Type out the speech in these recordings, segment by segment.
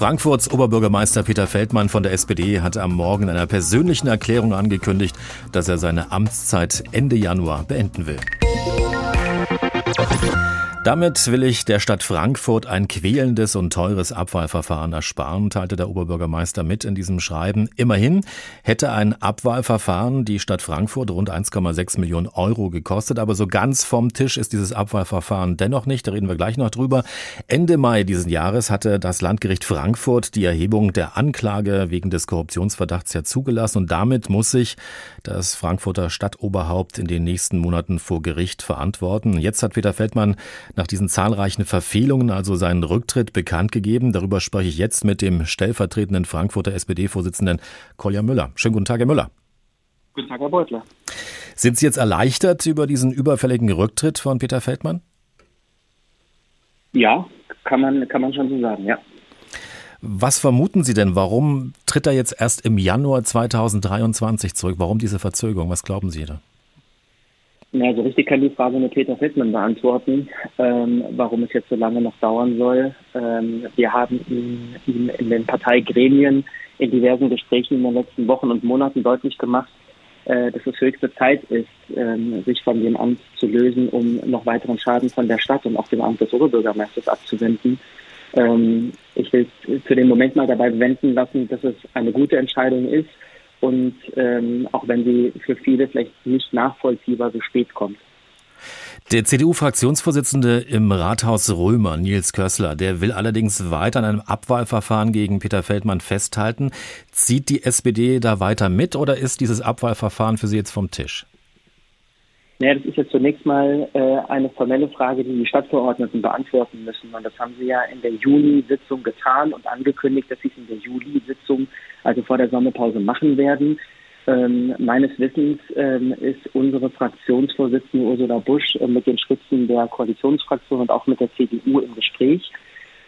Frankfurts Oberbürgermeister Peter Feldmann von der SPD hat am Morgen in einer persönlichen Erklärung angekündigt, dass er seine Amtszeit Ende Januar beenden will. Damit will ich der Stadt Frankfurt ein quälendes und teures Abwahlverfahren ersparen, teilte der Oberbürgermeister mit in diesem Schreiben. Immerhin hätte ein Abwahlverfahren die Stadt Frankfurt rund 1,6 Millionen Euro gekostet, aber so ganz vom Tisch ist dieses Abwahlverfahren dennoch nicht. Da reden wir gleich noch drüber. Ende Mai diesen Jahres hatte das Landgericht Frankfurt die Erhebung der Anklage wegen des Korruptionsverdachts ja zugelassen und damit muss sich das Frankfurter Stadtoberhaupt in den nächsten Monaten vor Gericht verantworten. Jetzt hat Peter Feldmann nach diesen zahlreichen Verfehlungen also seinen Rücktritt bekannt gegeben. Darüber spreche ich jetzt mit dem stellvertretenden Frankfurter SPD-Vorsitzenden Kolja Müller. Schönen guten Tag, Herr Müller. Guten Tag, Herr Beutler. Sind Sie jetzt erleichtert über diesen überfälligen Rücktritt von Peter Feldmann? Ja, kann man, kann man schon so sagen, ja. Was vermuten Sie denn? Warum tritt er jetzt erst im Januar 2023 zurück? Warum diese Verzögerung? Was glauben Sie da? Ja, so richtig kann die Frage mit Peter Fettmann beantworten, ähm, warum es jetzt so lange noch dauern soll. Ähm, wir haben ihn, ihn in den Parteigremien in diversen Gesprächen in den letzten Wochen und Monaten deutlich gemacht, äh, dass es höchste Zeit ist, ähm, sich von dem Amt zu lösen, um noch weiteren Schaden von der Stadt und auch dem Amt des Oberbürgermeisters abzuwenden. Ähm, ich will für den Moment mal dabei bewenden lassen, dass es eine gute Entscheidung ist, und ähm, auch wenn sie für viele vielleicht nicht nachvollziehbar so spät kommt. Der CDU-Fraktionsvorsitzende im Rathaus Römer, Nils Kössler, der will allerdings weiter an einem Abwahlverfahren gegen Peter Feldmann festhalten. Zieht die SPD da weiter mit oder ist dieses Abwahlverfahren für Sie jetzt vom Tisch? Naja, das ist jetzt zunächst mal äh, eine formelle Frage, die die Stadtverordneten beantworten müssen. Und das haben sie ja in der Juni-Sitzung getan und angekündigt, dass sie es in der Juli-Sitzung, also vor der Sommerpause, machen werden. Ähm, meines Wissens ähm, ist unsere Fraktionsvorsitzende Ursula Busch äh, mit den Spitzen der Koalitionsfraktion und auch mit der CDU im Gespräch.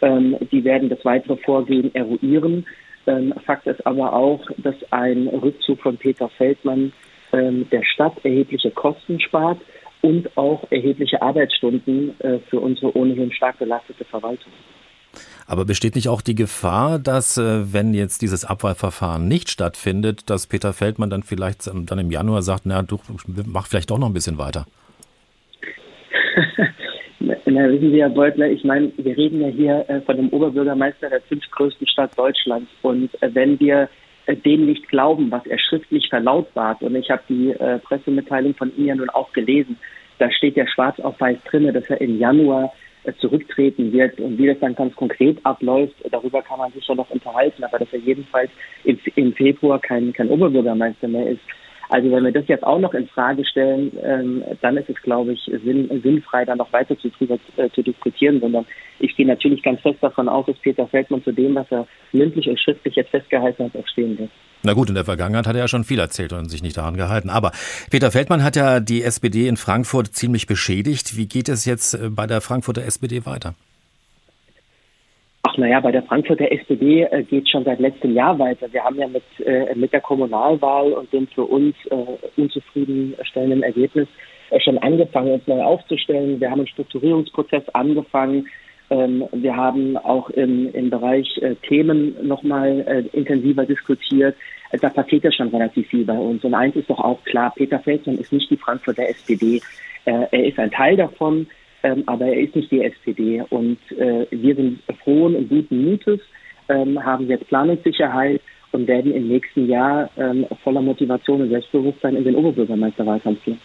Ähm, die werden das weitere Vorgehen eruieren. Ähm, Fakt ist aber auch, dass ein Rückzug von Peter Feldmann ähm, der Stadt erhebliche Kosten spart und auch erhebliche Arbeitsstunden äh, für unsere ohnehin stark belastete Verwaltung. Aber besteht nicht auch die Gefahr, dass, äh, wenn jetzt dieses Abwahlverfahren nicht stattfindet, dass Peter Feldmann dann vielleicht dann im Januar sagt, na, du mach vielleicht doch noch ein bisschen weiter? Na, wissen Sie, Herr Beutler, ich meine, wir reden ja hier äh, von dem Oberbürgermeister der fünftgrößten Stadt Deutschlands. Und äh, wenn wir dem nicht glauben, was er schriftlich verlautbart. Und ich habe die äh, Pressemitteilung von ihm ja nun auch gelesen. Da steht ja schwarz auf weiß drin, dass er im Januar äh, zurücktreten wird. Und wie das dann ganz konkret abläuft, darüber kann man sich ja noch unterhalten. Aber dass er jedenfalls im, im Februar kein, kein Oberbürgermeister mehr ist, also wenn wir das jetzt auch noch in Frage stellen, ähm, dann ist es, glaube ich, sinn, sinnfrei, da noch weiter zu, äh, zu diskutieren, sondern ich gehe natürlich ganz fest davon aus, dass Peter Feldmann zu dem, was er mündlich und schriftlich jetzt festgehalten hat, auch stehen wird. Na gut, in der Vergangenheit hat er ja schon viel erzählt und sich nicht daran gehalten. Aber Peter Feldmann hat ja die SPD in Frankfurt ziemlich beschädigt. Wie geht es jetzt äh, bei der Frankfurter SPD weiter? Ach naja, bei der Frankfurter SPD äh, geht schon seit letztem Jahr weiter. Wir haben ja mit, äh, mit der Kommunalwahl und dem für uns äh, unzufriedenstellenden Ergebnis äh, schon angefangen, uns neu aufzustellen. Wir haben einen Strukturierungsprozess angefangen. Ähm, wir haben auch im, im Bereich äh, Themen nochmal äh, intensiver diskutiert. Äh, da passiert ja schon relativ viel bei uns. Und eins ist doch auch klar, Peter Feldmann ist nicht die Frankfurter SPD. Äh, er ist ein Teil davon ähm, aber er ist nicht die SPD. Und äh, wir sind frohen und guten Mutes, ähm, haben jetzt Planungssicherheit und werden im nächsten Jahr ähm, voller Motivation und Selbstbewusstsein in den Oberbürgermeisterwahlkampf gehen.